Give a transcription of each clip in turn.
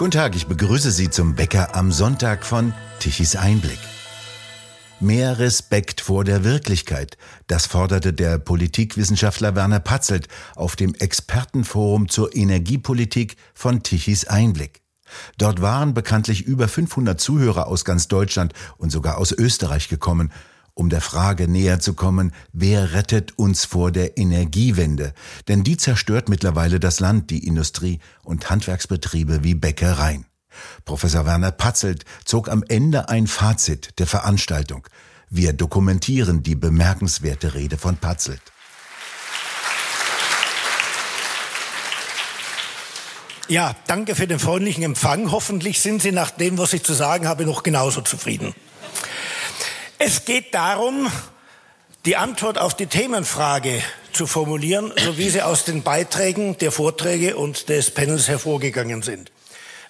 Guten Tag, ich begrüße Sie zum Bäcker am Sonntag von Tichys Einblick. Mehr Respekt vor der Wirklichkeit, das forderte der Politikwissenschaftler Werner Patzelt auf dem Expertenforum zur Energiepolitik von Tichys Einblick. Dort waren bekanntlich über 500 Zuhörer aus ganz Deutschland und sogar aus Österreich gekommen, um der Frage näher zu kommen, wer rettet uns vor der Energiewende? Denn die zerstört mittlerweile das Land, die Industrie und Handwerksbetriebe wie Bäckereien. Professor Werner Patzelt zog am Ende ein Fazit der Veranstaltung. Wir dokumentieren die bemerkenswerte Rede von Patzelt. Ja, danke für den freundlichen Empfang. Hoffentlich sind Sie nach dem, was ich zu sagen habe, noch genauso zufrieden. Es geht darum, die Antwort auf die Themenfrage zu formulieren, so wie sie aus den Beiträgen der Vorträge und des Panels hervorgegangen sind.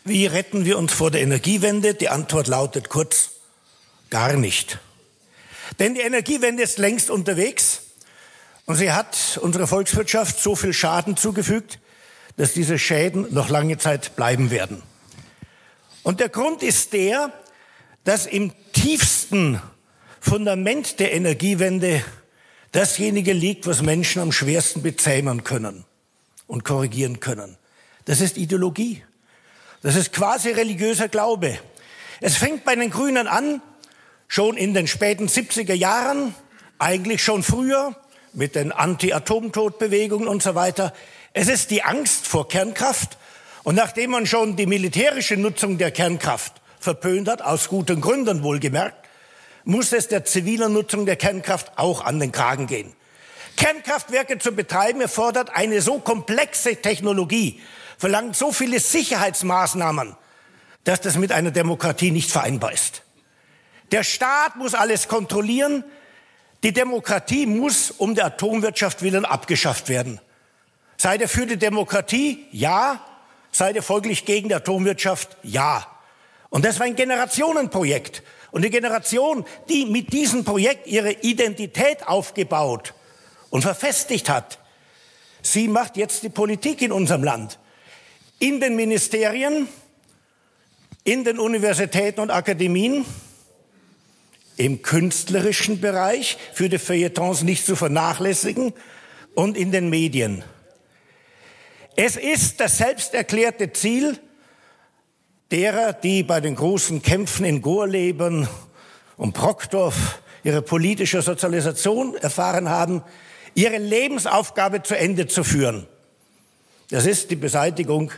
Wie retten wir uns vor der Energiewende? Die Antwort lautet kurz, gar nicht. Denn die Energiewende ist längst unterwegs und sie hat unserer Volkswirtschaft so viel Schaden zugefügt, dass diese Schäden noch lange Zeit bleiben werden. Und der Grund ist der, dass im tiefsten Fundament der Energiewende dasjenige liegt, was Menschen am schwersten bezähmen können und korrigieren können. Das ist Ideologie. Das ist quasi religiöser Glaube. Es fängt bei den Grünen an, schon in den späten 70er Jahren, eigentlich schon früher, mit den Anti-Atomtodbewegungen und so weiter. Es ist die Angst vor Kernkraft. Und nachdem man schon die militärische Nutzung der Kernkraft verpönt hat, aus guten Gründen wohlgemerkt, muss es der zivilen Nutzung der Kernkraft auch an den Kragen gehen. Kernkraftwerke zu betreiben erfordert eine so komplexe Technologie, verlangt so viele Sicherheitsmaßnahmen, dass das mit einer Demokratie nicht vereinbar ist. Der Staat muss alles kontrollieren, die Demokratie muss um der Atomwirtschaft willen abgeschafft werden. Seid ihr für die Demokratie? Ja. Seid ihr folglich gegen die Atomwirtschaft? Ja. Und das war ein Generationenprojekt. Und die Generation, die mit diesem Projekt ihre Identität aufgebaut und verfestigt hat, sie macht jetzt die Politik in unserem Land. In den Ministerien, in den Universitäten und Akademien, im künstlerischen Bereich, für die Feuilletons nicht zu vernachlässigen, und in den Medien. Es ist das selbsterklärte Ziel derer, die bei den großen Kämpfen in Gorleben und Brockdorf ihre politische Sozialisation erfahren haben, ihre Lebensaufgabe zu Ende zu führen. Das ist die Beseitigung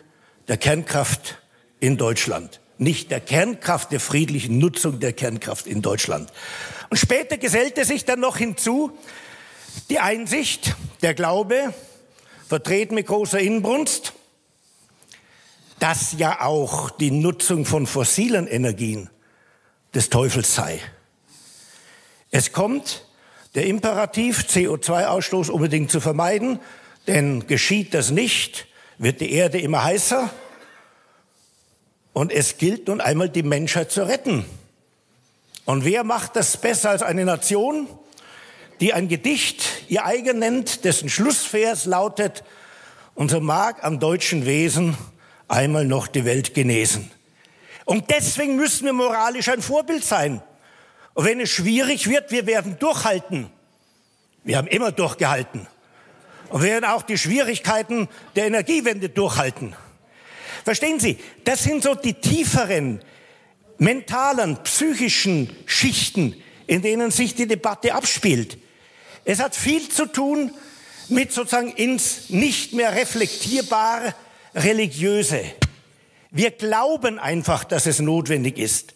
der Kernkraft in Deutschland. Nicht der Kernkraft, der friedlichen Nutzung der Kernkraft in Deutschland. Und später gesellte sich dann noch hinzu die Einsicht, der Glaube, vertreten mit großer Inbrunst, dass ja auch die Nutzung von fossilen Energien des Teufels sei. Es kommt der Imperativ, CO2-Ausstoß unbedingt zu vermeiden, denn geschieht das nicht, wird die Erde immer heißer und es gilt nun einmal, die Menschheit zu retten. Und wer macht das besser als eine Nation, die ein Gedicht ihr eigen nennt, dessen Schlussvers lautet, unser mag am deutschen Wesen einmal noch die Welt genesen. Und deswegen müssen wir moralisch ein Vorbild sein. Und wenn es schwierig wird, wir werden durchhalten. Wir haben immer durchgehalten. Und wir werden auch die Schwierigkeiten der Energiewende durchhalten. Verstehen Sie, das sind so die tieferen mentalen, psychischen Schichten, in denen sich die Debatte abspielt. Es hat viel zu tun mit sozusagen ins nicht mehr reflektierbare Religiöse. Wir glauben einfach, dass es notwendig ist.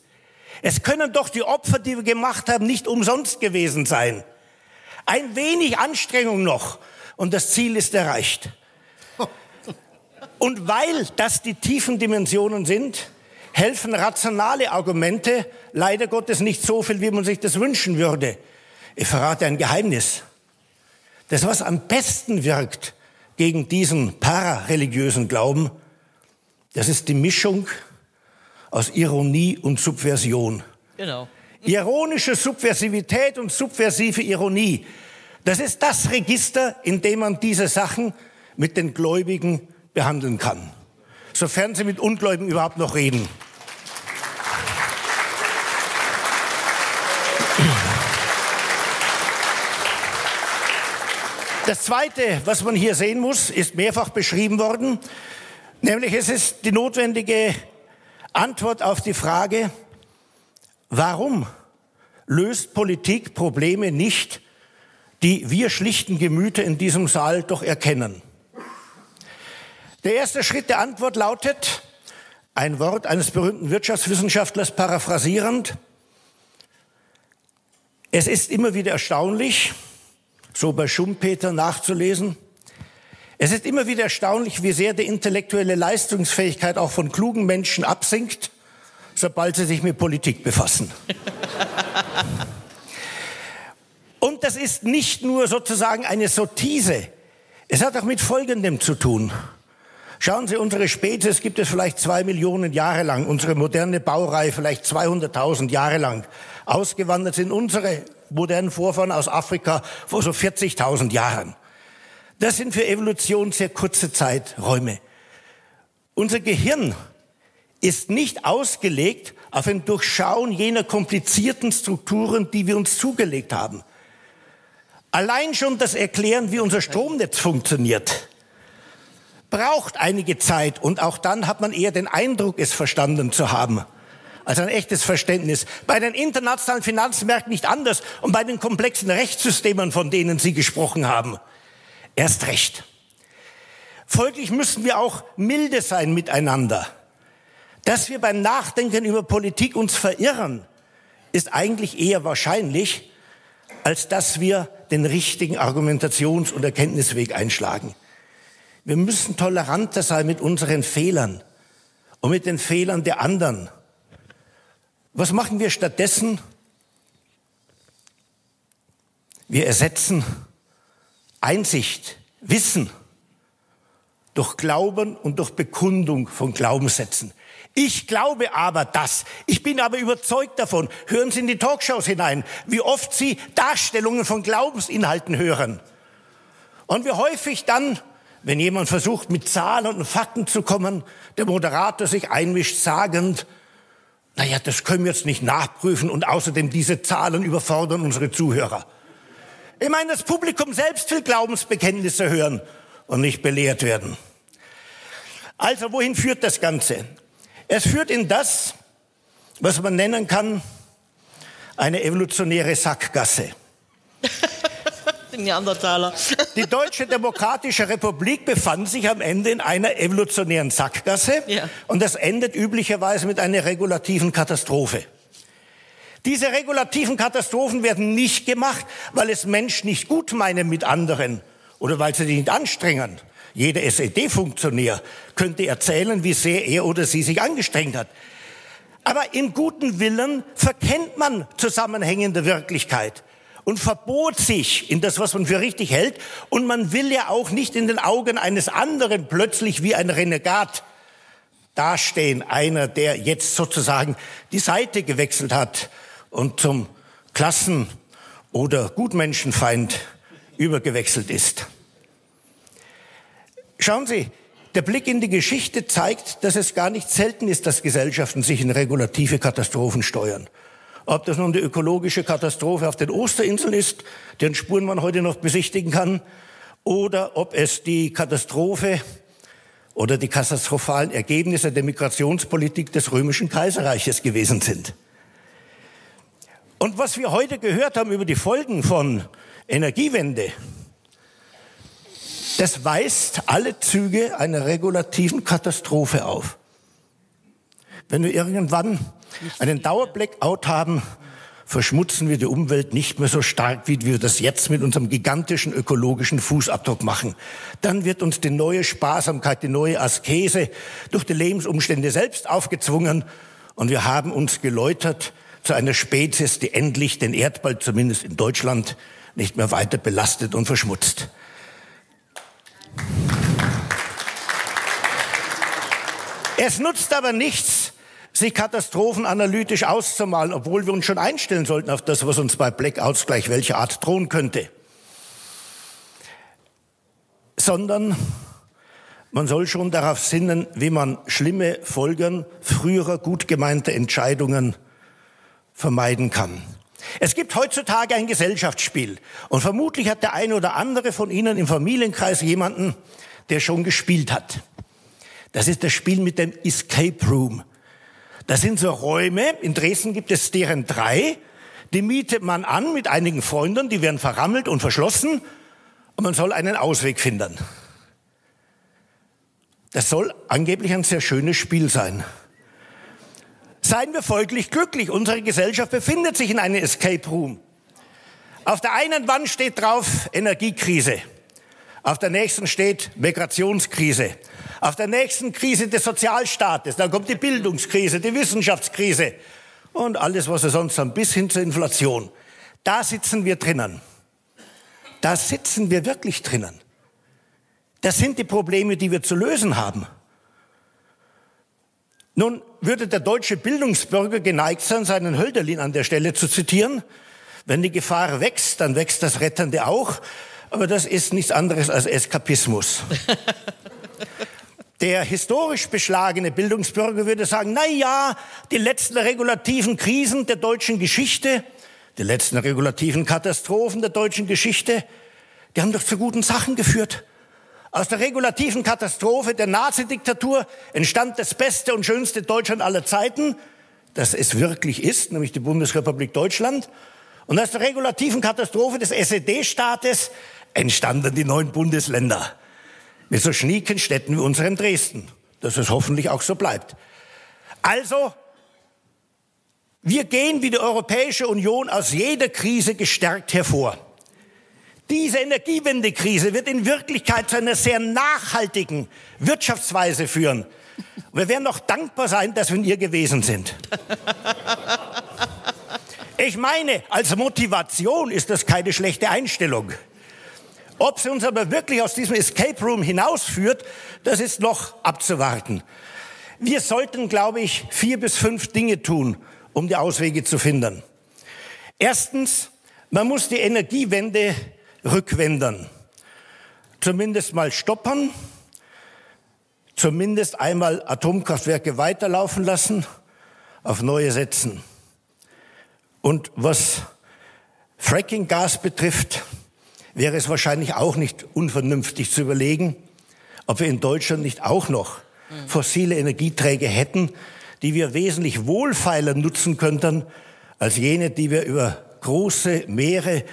Es können doch die Opfer, die wir gemacht haben, nicht umsonst gewesen sein. Ein wenig Anstrengung noch und das Ziel ist erreicht. Und weil das die tiefen Dimensionen sind, helfen rationale Argumente leider Gottes nicht so viel, wie man sich das wünschen würde. Ich verrate ein Geheimnis. Das, was am besten wirkt gegen diesen parareligiösen Glauben, das ist die Mischung aus Ironie und Subversion. Genau. Ironische Subversivität und subversive Ironie, das ist das Register, in dem man diese Sachen mit den Gläubigen behandeln kann. sofern sie mit Ungläubigen überhaupt noch reden. Das Zweite, was man hier sehen muss, ist mehrfach beschrieben worden, nämlich es ist die notwendige Antwort auf die Frage, warum löst Politik Probleme nicht, die wir schlichten Gemüter in diesem Saal doch erkennen. Der erste Schritt der Antwort lautet, ein Wort eines berühmten Wirtschaftswissenschaftlers paraphrasierend, es ist immer wieder erstaunlich, so bei Schumpeter nachzulesen. Es ist immer wieder erstaunlich, wie sehr die intellektuelle Leistungsfähigkeit auch von klugen Menschen absinkt, sobald sie sich mit Politik befassen. Und das ist nicht nur sozusagen eine Sottise. Es hat auch mit Folgendem zu tun. Schauen Sie, unsere Spezies gibt es vielleicht zwei Millionen Jahre lang, unsere moderne Baureihe vielleicht 200.000 Jahre lang. Ausgewandert sind unsere modernen Vorfahren aus Afrika vor so 40.000 Jahren. Das sind für Evolution sehr kurze Zeiträume. Unser Gehirn ist nicht ausgelegt auf ein Durchschauen jener komplizierten Strukturen, die wir uns zugelegt haben. Allein schon das Erklären, wie unser Stromnetz funktioniert, braucht einige Zeit und auch dann hat man eher den Eindruck, es verstanden zu haben als ein echtes Verständnis. Bei den internationalen Finanzmärkten nicht anders und bei den komplexen Rechtssystemen, von denen Sie gesprochen haben. Erst recht. Folglich müssen wir auch milde sein miteinander. Dass wir beim Nachdenken über Politik uns verirren, ist eigentlich eher wahrscheinlich, als dass wir den richtigen Argumentations- und Erkenntnisweg einschlagen. Wir müssen toleranter sein mit unseren Fehlern und mit den Fehlern der anderen. Was machen wir stattdessen? Wir ersetzen Einsicht, Wissen durch Glauben und durch Bekundung von Glaubenssätzen. Ich glaube aber das. Ich bin aber überzeugt davon. Hören Sie in die Talkshows hinein, wie oft Sie Darstellungen von Glaubensinhalten hören. Und wie häufig dann, wenn jemand versucht, mit Zahlen und Fakten zu kommen, der Moderator sich einmischt, sagend, naja, das können wir jetzt nicht nachprüfen und außerdem diese Zahlen überfordern unsere Zuhörer. Ich meine, das Publikum selbst will Glaubensbekenntnisse hören und nicht belehrt werden. Also wohin führt das Ganze? Es führt in das, was man nennen kann, eine evolutionäre Sackgasse. Neandertaler. Die Deutsche Demokratische Republik befand sich am Ende in einer evolutionären Sackgasse ja. und das endet üblicherweise mit einer regulativen Katastrophe. Diese regulativen Katastrophen werden nicht gemacht, weil es Menschen nicht gut meinen mit anderen oder weil sie sich nicht anstrengen. Jeder SED-Funktionär könnte erzählen, wie sehr er oder sie sich angestrengt hat. Aber im guten Willen verkennt man zusammenhängende Wirklichkeit und verbot sich in das, was man für richtig hält. Und man will ja auch nicht in den Augen eines anderen plötzlich wie ein Renegat dastehen. Einer, der jetzt sozusagen die Seite gewechselt hat und zum Klassen- oder Gutmenschenfeind übergewechselt ist. Schauen Sie, der Blick in die Geschichte zeigt, dass es gar nicht selten ist, dass Gesellschaften sich in regulative Katastrophen steuern. Ob das nun die ökologische Katastrophe auf den Osterinseln ist, deren Spuren man heute noch besichtigen kann, oder ob es die Katastrophe oder die katastrophalen Ergebnisse der Migrationspolitik des römischen Kaiserreiches gewesen sind. Und was wir heute gehört haben über die Folgen von Energiewende, das weist alle Züge einer regulativen Katastrophe auf. Wenn wir irgendwann einen Dauerblackout haben, verschmutzen wir die Umwelt nicht mehr so stark, wie wir das jetzt mit unserem gigantischen ökologischen Fußabdruck machen. Dann wird uns die neue Sparsamkeit, die neue Askese durch die Lebensumstände selbst aufgezwungen und wir haben uns geläutert zu einer Spezies, die endlich den Erdball, zumindest in Deutschland, nicht mehr weiter belastet und verschmutzt. Es nutzt aber nichts, sich Katastrophen analytisch auszumalen, obwohl wir uns schon einstellen sollten auf das, was uns bei Blackouts gleich welche Art drohen könnte. Sondern Man soll schon darauf sinnen, wie man schlimme Folgen früherer gut gemeinter Entscheidungen vermeiden kann. Es gibt heutzutage ein Gesellschaftsspiel und vermutlich hat der eine oder andere von Ihnen im Familienkreis jemanden, der schon gespielt hat. Das ist das Spiel mit dem Escape Room. Das sind so Räume, in Dresden gibt es deren drei, die mietet man an mit einigen Freunden, die werden verrammelt und verschlossen und man soll einen Ausweg finden. Das soll angeblich ein sehr schönes Spiel sein. Seien wir folglich glücklich. Unsere Gesellschaft befindet sich in einem Escape Room. Auf der einen Wand steht drauf Energiekrise. Auf der nächsten steht Migrationskrise. Auf der nächsten Krise des Sozialstaates. Dann kommt die Bildungskrise, die Wissenschaftskrise und alles, was wir sonst haben, bis hin zur Inflation. Da sitzen wir drinnen. Da sitzen wir wirklich drinnen. Das sind die Probleme, die wir zu lösen haben. Nun würde der deutsche Bildungsbürger geneigt sein, seinen Hölderlin an der Stelle zu zitieren. Wenn die Gefahr wächst, dann wächst das Rettende auch. Aber das ist nichts anderes als Eskapismus. Der historisch beschlagene Bildungsbürger würde sagen, na ja, die letzten regulativen Krisen der deutschen Geschichte, die letzten regulativen Katastrophen der deutschen Geschichte, die haben doch zu guten Sachen geführt. Aus der regulativen Katastrophe der Nazidiktatur entstand das beste und schönste Deutschland aller Zeiten, das es wirklich ist, nämlich die Bundesrepublik Deutschland. Und aus der regulativen Katastrophe des SED-Staates entstanden die neuen Bundesländer mit so schnieken Städten wie unserem Dresden, dass es hoffentlich auch so bleibt. Also, wir gehen wie die Europäische Union aus jeder Krise gestärkt hervor. Diese Energiewendekrise wird in Wirklichkeit zu einer sehr nachhaltigen Wirtschaftsweise führen. Wir werden noch dankbar sein, dass wir in ihr gewesen sind. Ich meine, als Motivation ist das keine schlechte Einstellung. Ob sie uns aber wirklich aus diesem Escape Room hinausführt, das ist noch abzuwarten. Wir sollten, glaube ich, vier bis fünf Dinge tun, um die Auswege zu finden. Erstens, man muss die Energiewende rückwenden. Zumindest mal stoppern, zumindest einmal Atomkraftwerke weiterlaufen lassen, auf neue setzen. Und was Fracking-Gas betrifft, wäre es wahrscheinlich auch nicht unvernünftig zu überlegen, ob wir in Deutschland nicht auch noch fossile Energieträger hätten, die wir wesentlich wohlfeiler nutzen könnten als jene, die wir über große Meere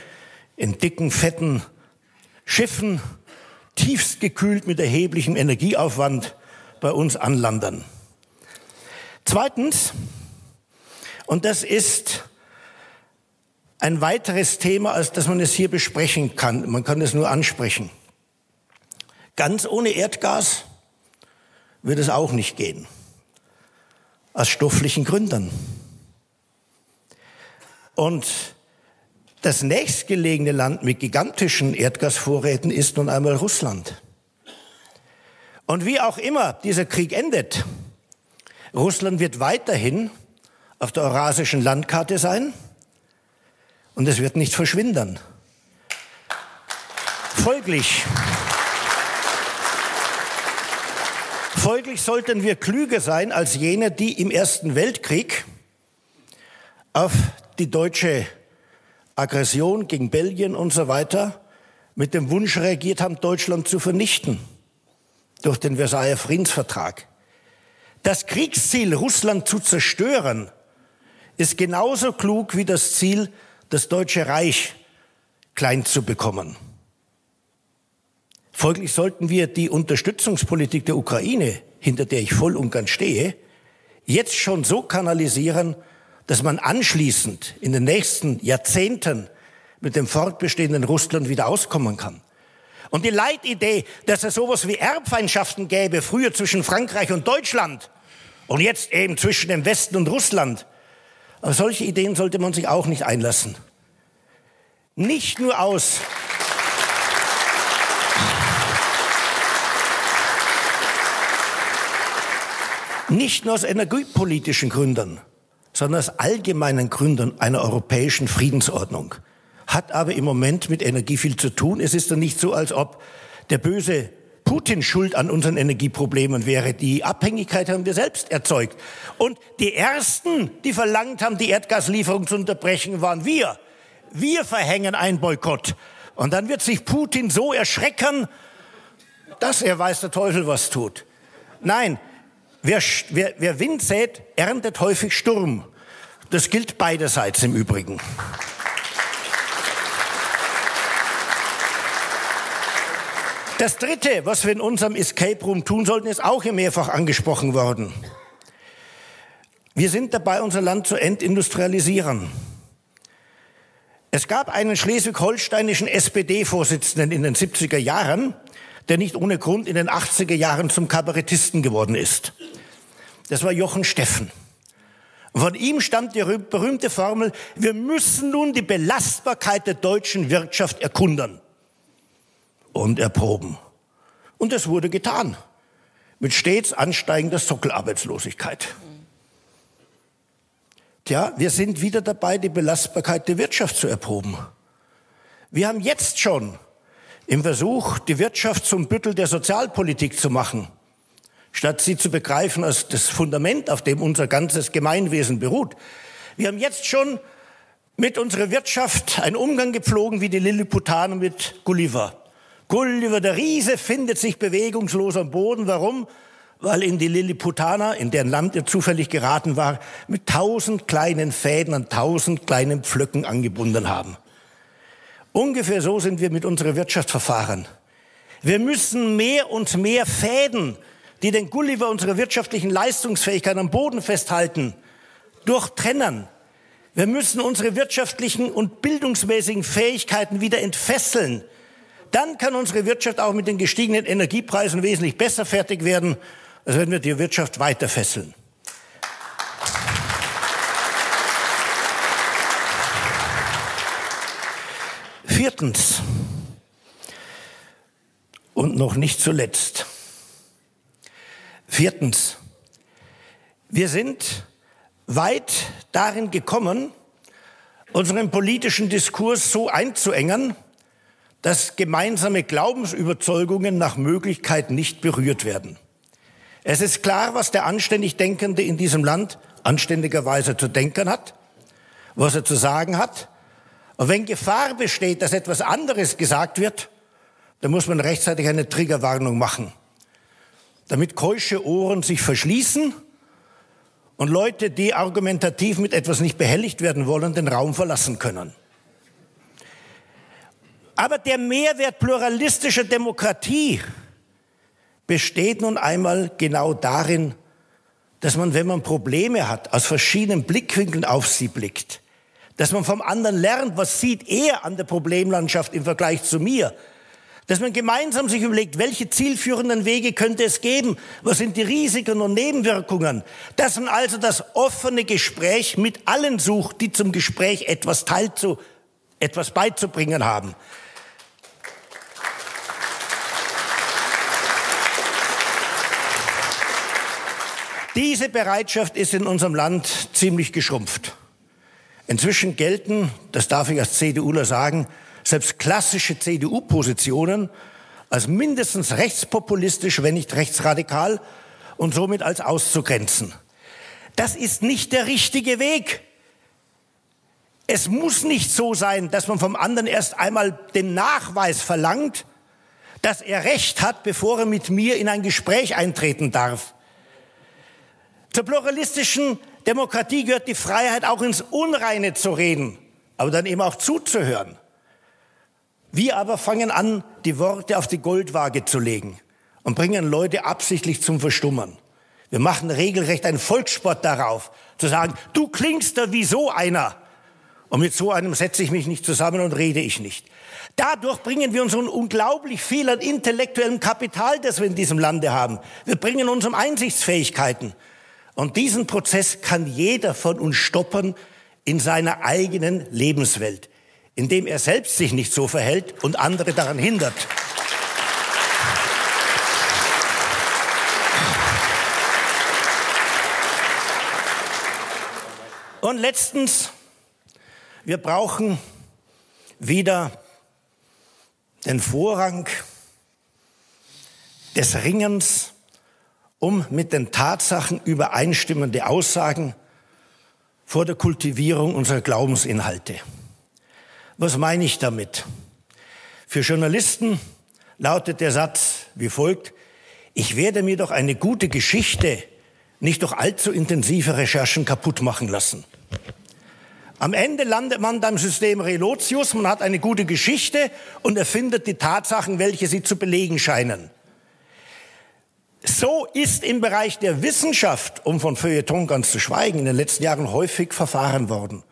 in dicken, fetten Schiffen, tiefst gekühlt mit erheblichem Energieaufwand bei uns anlandern. Zweitens, und das ist ein weiteres Thema, als dass man es hier besprechen kann. Man kann es nur ansprechen. Ganz ohne Erdgas wird es auch nicht gehen. Aus stofflichen Gründen. Und das nächstgelegene Land mit gigantischen Erdgasvorräten ist nun einmal Russland. Und wie auch immer dieser Krieg endet, Russland wird weiterhin auf der eurasischen Landkarte sein und es wird nicht verschwinden. Folglich, folglich sollten wir klüger sein als jene, die im Ersten Weltkrieg auf die deutsche Aggression gegen Belgien und so weiter mit dem Wunsch reagiert haben, Deutschland zu vernichten durch den Versailler Friedensvertrag. Das Kriegsziel, Russland zu zerstören, ist genauso klug wie das Ziel, das Deutsche Reich klein zu bekommen. Folglich sollten wir die Unterstützungspolitik der Ukraine, hinter der ich voll und ganz stehe, jetzt schon so kanalisieren, dass man anschließend in den nächsten Jahrzehnten mit dem fortbestehenden Russland wieder auskommen kann. Und die Leitidee, dass es sowas wie Erbfeindschaften gäbe, früher zwischen Frankreich und Deutschland und jetzt eben zwischen dem Westen und Russland, auf solche Ideen sollte man sich auch nicht einlassen. Nicht nur aus nicht nur aus energiepolitischen Gründen, sondern aus allgemeinen Gründen einer europäischen Friedensordnung. Hat aber im Moment mit Energie viel zu tun. Es ist dann nicht so, als ob der böse Putin schuld an unseren Energieproblemen wäre. Die Abhängigkeit haben wir selbst erzeugt. Und die Ersten, die verlangt haben, die Erdgaslieferung zu unterbrechen, waren wir. Wir verhängen einen Boykott. Und dann wird sich Putin so erschrecken, dass er weiß der Teufel was tut. Nein, wer, wer, wer Wind sät, erntet häufig Sturm. Das gilt beiderseits im Übrigen. Das Dritte, was wir in unserem Escape Room tun sollten, ist auch hier mehrfach angesprochen worden. Wir sind dabei, unser Land zu entindustrialisieren. Es gab einen schleswig-holsteinischen SPD-Vorsitzenden in den 70er Jahren, der nicht ohne Grund in den 80er Jahren zum Kabarettisten geworden ist. Das war Jochen Steffen. Von ihm stammt die berühmte Formel, wir müssen nun die Belastbarkeit der deutschen Wirtschaft erkundern und erproben. Und das wurde getan. Mit stets ansteigender Sockelarbeitslosigkeit. Tja, wir sind wieder dabei, die Belastbarkeit der Wirtschaft zu erproben. Wir haben jetzt schon im Versuch, die Wirtschaft zum Büttel der Sozialpolitik zu machen, statt sie zu begreifen als das Fundament, auf dem unser ganzes Gemeinwesen beruht. Wir haben jetzt schon mit unserer Wirtschaft einen Umgang gepflogen wie die Lilliputaner mit Gulliver. Gulliver der Riese findet sich bewegungslos am Boden. Warum? Weil ihn die Lilliputaner, in deren Land er zufällig geraten war, mit tausend kleinen Fäden an tausend kleinen Pflöcken angebunden haben. Ungefähr so sind wir mit unserer Wirtschaft verfahren. Wir müssen mehr und mehr Fäden, die den Gulliver unserer wirtschaftlichen Leistungsfähigkeit am Boden festhalten, durchtrennen. Wir müssen unsere wirtschaftlichen und bildungsmäßigen Fähigkeiten wieder entfesseln. Dann kann unsere Wirtschaft auch mit den gestiegenen Energiepreisen wesentlich besser fertig werden, als wenn wir die Wirtschaft weiter fesseln. Viertens und noch nicht zuletzt. Viertens, wir sind weit darin gekommen, unseren politischen Diskurs so einzuengen, dass gemeinsame Glaubensüberzeugungen nach Möglichkeit nicht berührt werden. Es ist klar, was der anständig Denkende in diesem Land anständigerweise zu denken hat, was er zu sagen hat. Und wenn Gefahr besteht, dass etwas anderes gesagt wird, dann muss man rechtzeitig eine Triggerwarnung machen, damit keusche Ohren sich verschließen und Leute, die argumentativ mit etwas nicht behelligt werden wollen, den Raum verlassen können. Aber der Mehrwert pluralistischer Demokratie besteht nun einmal genau darin, dass man, wenn man Probleme hat, aus verschiedenen Blickwinkeln auf sie blickt. Dass man vom anderen lernt, was sieht er an der Problemlandschaft im Vergleich zu mir. Dass man gemeinsam sich überlegt, welche zielführenden Wege könnte es geben, was sind die Risiken und Nebenwirkungen. Dass man also das offene Gespräch mit allen sucht, die zum Gespräch etwas teilzu, etwas beizubringen haben. Diese Bereitschaft ist in unserem Land ziemlich geschrumpft. Inzwischen gelten, das darf ich als CDUler sagen, selbst klassische CDU-Positionen als mindestens rechtspopulistisch, wenn nicht rechtsradikal und somit als auszugrenzen. Das ist nicht der richtige Weg. Es muss nicht so sein, dass man vom anderen erst einmal den Nachweis verlangt, dass er Recht hat, bevor er mit mir in ein Gespräch eintreten darf. Zur pluralistischen Demokratie gehört die Freiheit, auch ins Unreine zu reden, aber dann eben auch zuzuhören. Wir aber fangen an, die Worte auf die Goldwaage zu legen und bringen Leute absichtlich zum Verstummen. Wir machen regelrecht einen Volkssport darauf, zu sagen, du klingst da wie so einer. Und mit so einem setze ich mich nicht zusammen und rede ich nicht. Dadurch bringen wir uns unglaublich viel an intellektuellem Kapital, das wir in diesem Lande haben. Wir bringen uns um Einsichtsfähigkeiten. Und diesen Prozess kann jeder von uns stoppen in seiner eigenen Lebenswelt, indem er selbst sich nicht so verhält und andere daran hindert. Und letztens, wir brauchen wieder den Vorrang des Ringens um mit den Tatsachen übereinstimmende Aussagen vor der Kultivierung unserer Glaubensinhalte. Was meine ich damit? Für Journalisten lautet der Satz wie folgt, ich werde mir doch eine gute Geschichte nicht durch allzu intensive Recherchen kaputt machen lassen. Am Ende landet man beim System Relotius, man hat eine gute Geschichte und erfindet die Tatsachen, welche sie zu belegen scheinen. So ist im Bereich der Wissenschaft, um von Feuilleton ganz zu schweigen, in den letzten Jahren häufig verfahren worden.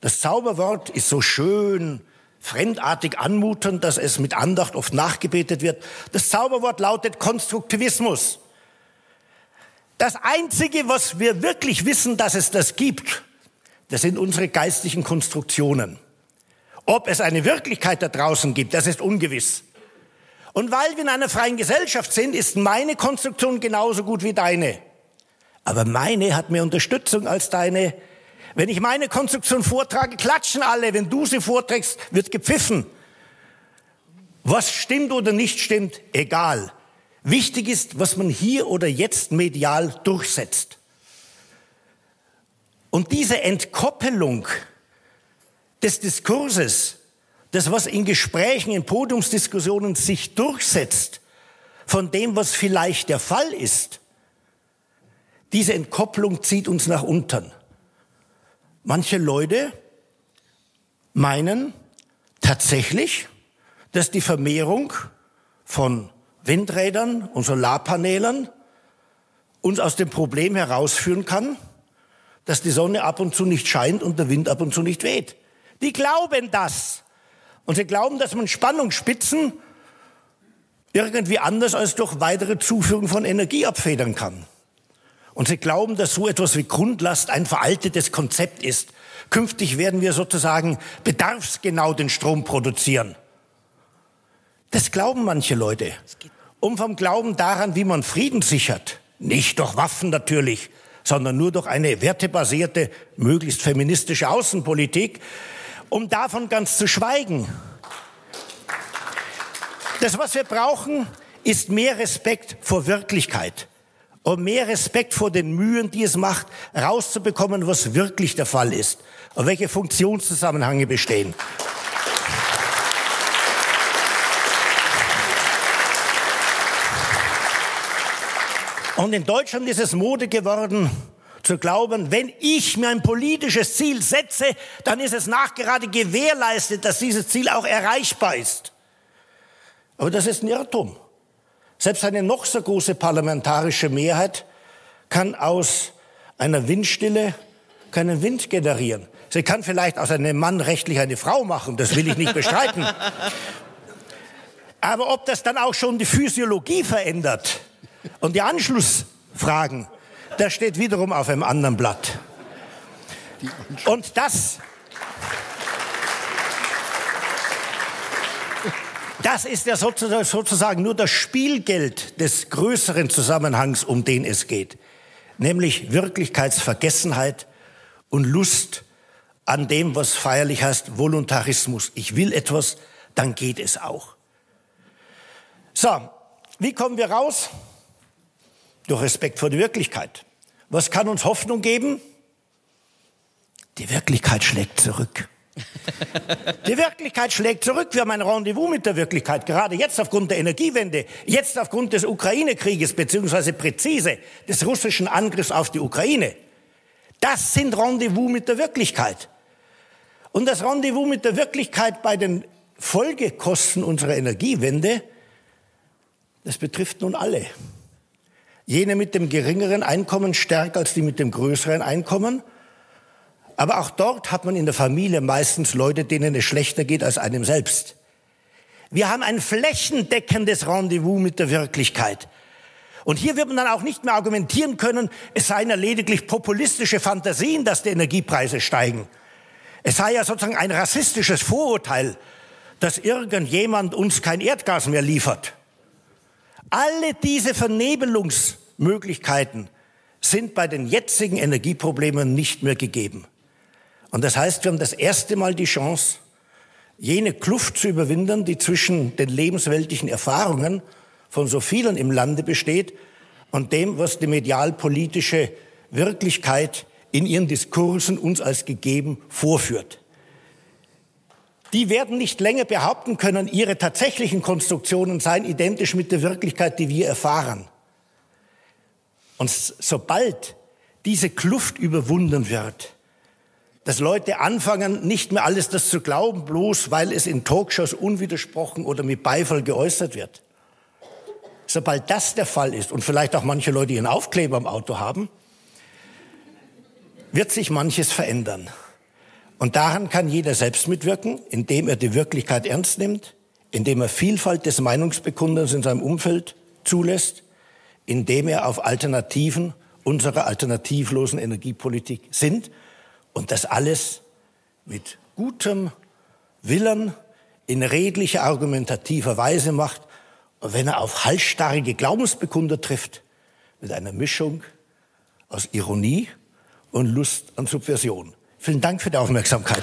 Das Zauberwort ist so schön, fremdartig anmutend, dass es mit Andacht oft nachgebetet wird. Das Zauberwort lautet Konstruktivismus. Das Einzige, was wir wirklich wissen, dass es das gibt, das sind unsere geistlichen Konstruktionen. Ob es eine Wirklichkeit da draußen gibt, das ist ungewiss. Und weil wir in einer freien Gesellschaft sind, ist meine Konstruktion genauso gut wie deine. Aber meine hat mehr Unterstützung als deine. Wenn ich meine Konstruktion vortrage, klatschen alle. Wenn du sie vorträgst, wird gepfiffen. Was stimmt oder nicht stimmt, egal. Wichtig ist, was man hier oder jetzt medial durchsetzt. Und diese Entkoppelung des Diskurses das, was in Gesprächen, in Podiumsdiskussionen sich durchsetzt, von dem, was vielleicht der Fall ist, diese Entkopplung zieht uns nach unten. Manche Leute meinen tatsächlich, dass die Vermehrung von Windrädern und Solarpanelen uns aus dem Problem herausführen kann, dass die Sonne ab und zu nicht scheint und der Wind ab und zu nicht weht. Die glauben das. Und sie glauben, dass man Spannungsspitzen irgendwie anders als durch weitere Zuführung von Energie abfedern kann. Und sie glauben, dass so etwas wie Grundlast ein veraltetes Konzept ist. Künftig werden wir sozusagen bedarfsgenau den Strom produzieren. Das glauben manche Leute. Um vom Glauben daran, wie man Frieden sichert, nicht durch Waffen natürlich, sondern nur durch eine wertebasierte, möglichst feministische Außenpolitik, um davon ganz zu schweigen. Das, was wir brauchen, ist mehr Respekt vor Wirklichkeit und mehr Respekt vor den Mühen, die es macht, rauszubekommen, was wirklich der Fall ist und welche Funktionszusammenhänge bestehen. Und in Deutschland ist es Mode geworden, zu glauben, wenn ich mir ein politisches Ziel setze, dann ist es nachgerade gewährleistet, dass dieses Ziel auch erreichbar ist. Aber das ist ein Irrtum. Selbst eine noch so große parlamentarische Mehrheit kann aus einer Windstille keinen Wind generieren. Sie kann vielleicht aus einem Mann rechtlich eine Frau machen, das will ich nicht bestreiten. Aber ob das dann auch schon die Physiologie verändert und die Anschlussfragen, das steht wiederum auf einem anderen Blatt. Und das, das ist ja sozusagen nur das Spielgeld des größeren Zusammenhangs, um den es geht. Nämlich Wirklichkeitsvergessenheit und Lust an dem, was feierlich heißt, Voluntarismus. Ich will etwas, dann geht es auch. So, wie kommen wir raus? Durch Respekt vor der Wirklichkeit. Was kann uns Hoffnung geben? Die Wirklichkeit schlägt zurück. Die Wirklichkeit schlägt zurück. Wir haben ein Rendezvous mit der Wirklichkeit, gerade jetzt aufgrund der Energiewende, jetzt aufgrund des Ukraine-Krieges, beziehungsweise präzise des russischen Angriffs auf die Ukraine. Das sind Rendezvous mit der Wirklichkeit. Und das Rendezvous mit der Wirklichkeit bei den Folgekosten unserer Energiewende, das betrifft nun alle. Jene mit dem geringeren Einkommen stärker als die mit dem größeren Einkommen. Aber auch dort hat man in der Familie meistens Leute, denen es schlechter geht als einem selbst. Wir haben ein flächendeckendes Rendezvous mit der Wirklichkeit. Und hier wird man dann auch nicht mehr argumentieren können, es seien ja lediglich populistische Fantasien, dass die Energiepreise steigen. Es sei ja sozusagen ein rassistisches Vorurteil, dass irgendjemand uns kein Erdgas mehr liefert. Alle diese Vernebelungsmöglichkeiten sind bei den jetzigen Energieproblemen nicht mehr gegeben. Und das heißt, wir haben das erste Mal die Chance, jene Kluft zu überwinden, die zwischen den lebensweltlichen Erfahrungen von so vielen im Lande besteht und dem, was die medialpolitische Wirklichkeit in ihren Diskursen uns als gegeben vorführt. Die werden nicht länger behaupten können, ihre tatsächlichen Konstruktionen seien identisch mit der Wirklichkeit, die wir erfahren. Und sobald diese Kluft überwunden wird, dass Leute anfangen, nicht mehr alles das zu glauben, bloß weil es in Talkshows unwidersprochen oder mit Beifall geäußert wird. Sobald das der Fall ist und vielleicht auch manche Leute ihren Aufkleber am Auto haben, wird sich manches verändern. Und daran kann jeder selbst mitwirken, indem er die Wirklichkeit ernst nimmt, indem er Vielfalt des Meinungsbekundens in seinem Umfeld zulässt, indem er auf Alternativen unserer alternativlosen Energiepolitik sind und das alles mit gutem Willen in redlicher argumentativer Weise macht und wenn er auf halsstarrige Glaubensbekunder trifft, mit einer Mischung aus Ironie und Lust an Subversion. Vielen Dank für die Aufmerksamkeit.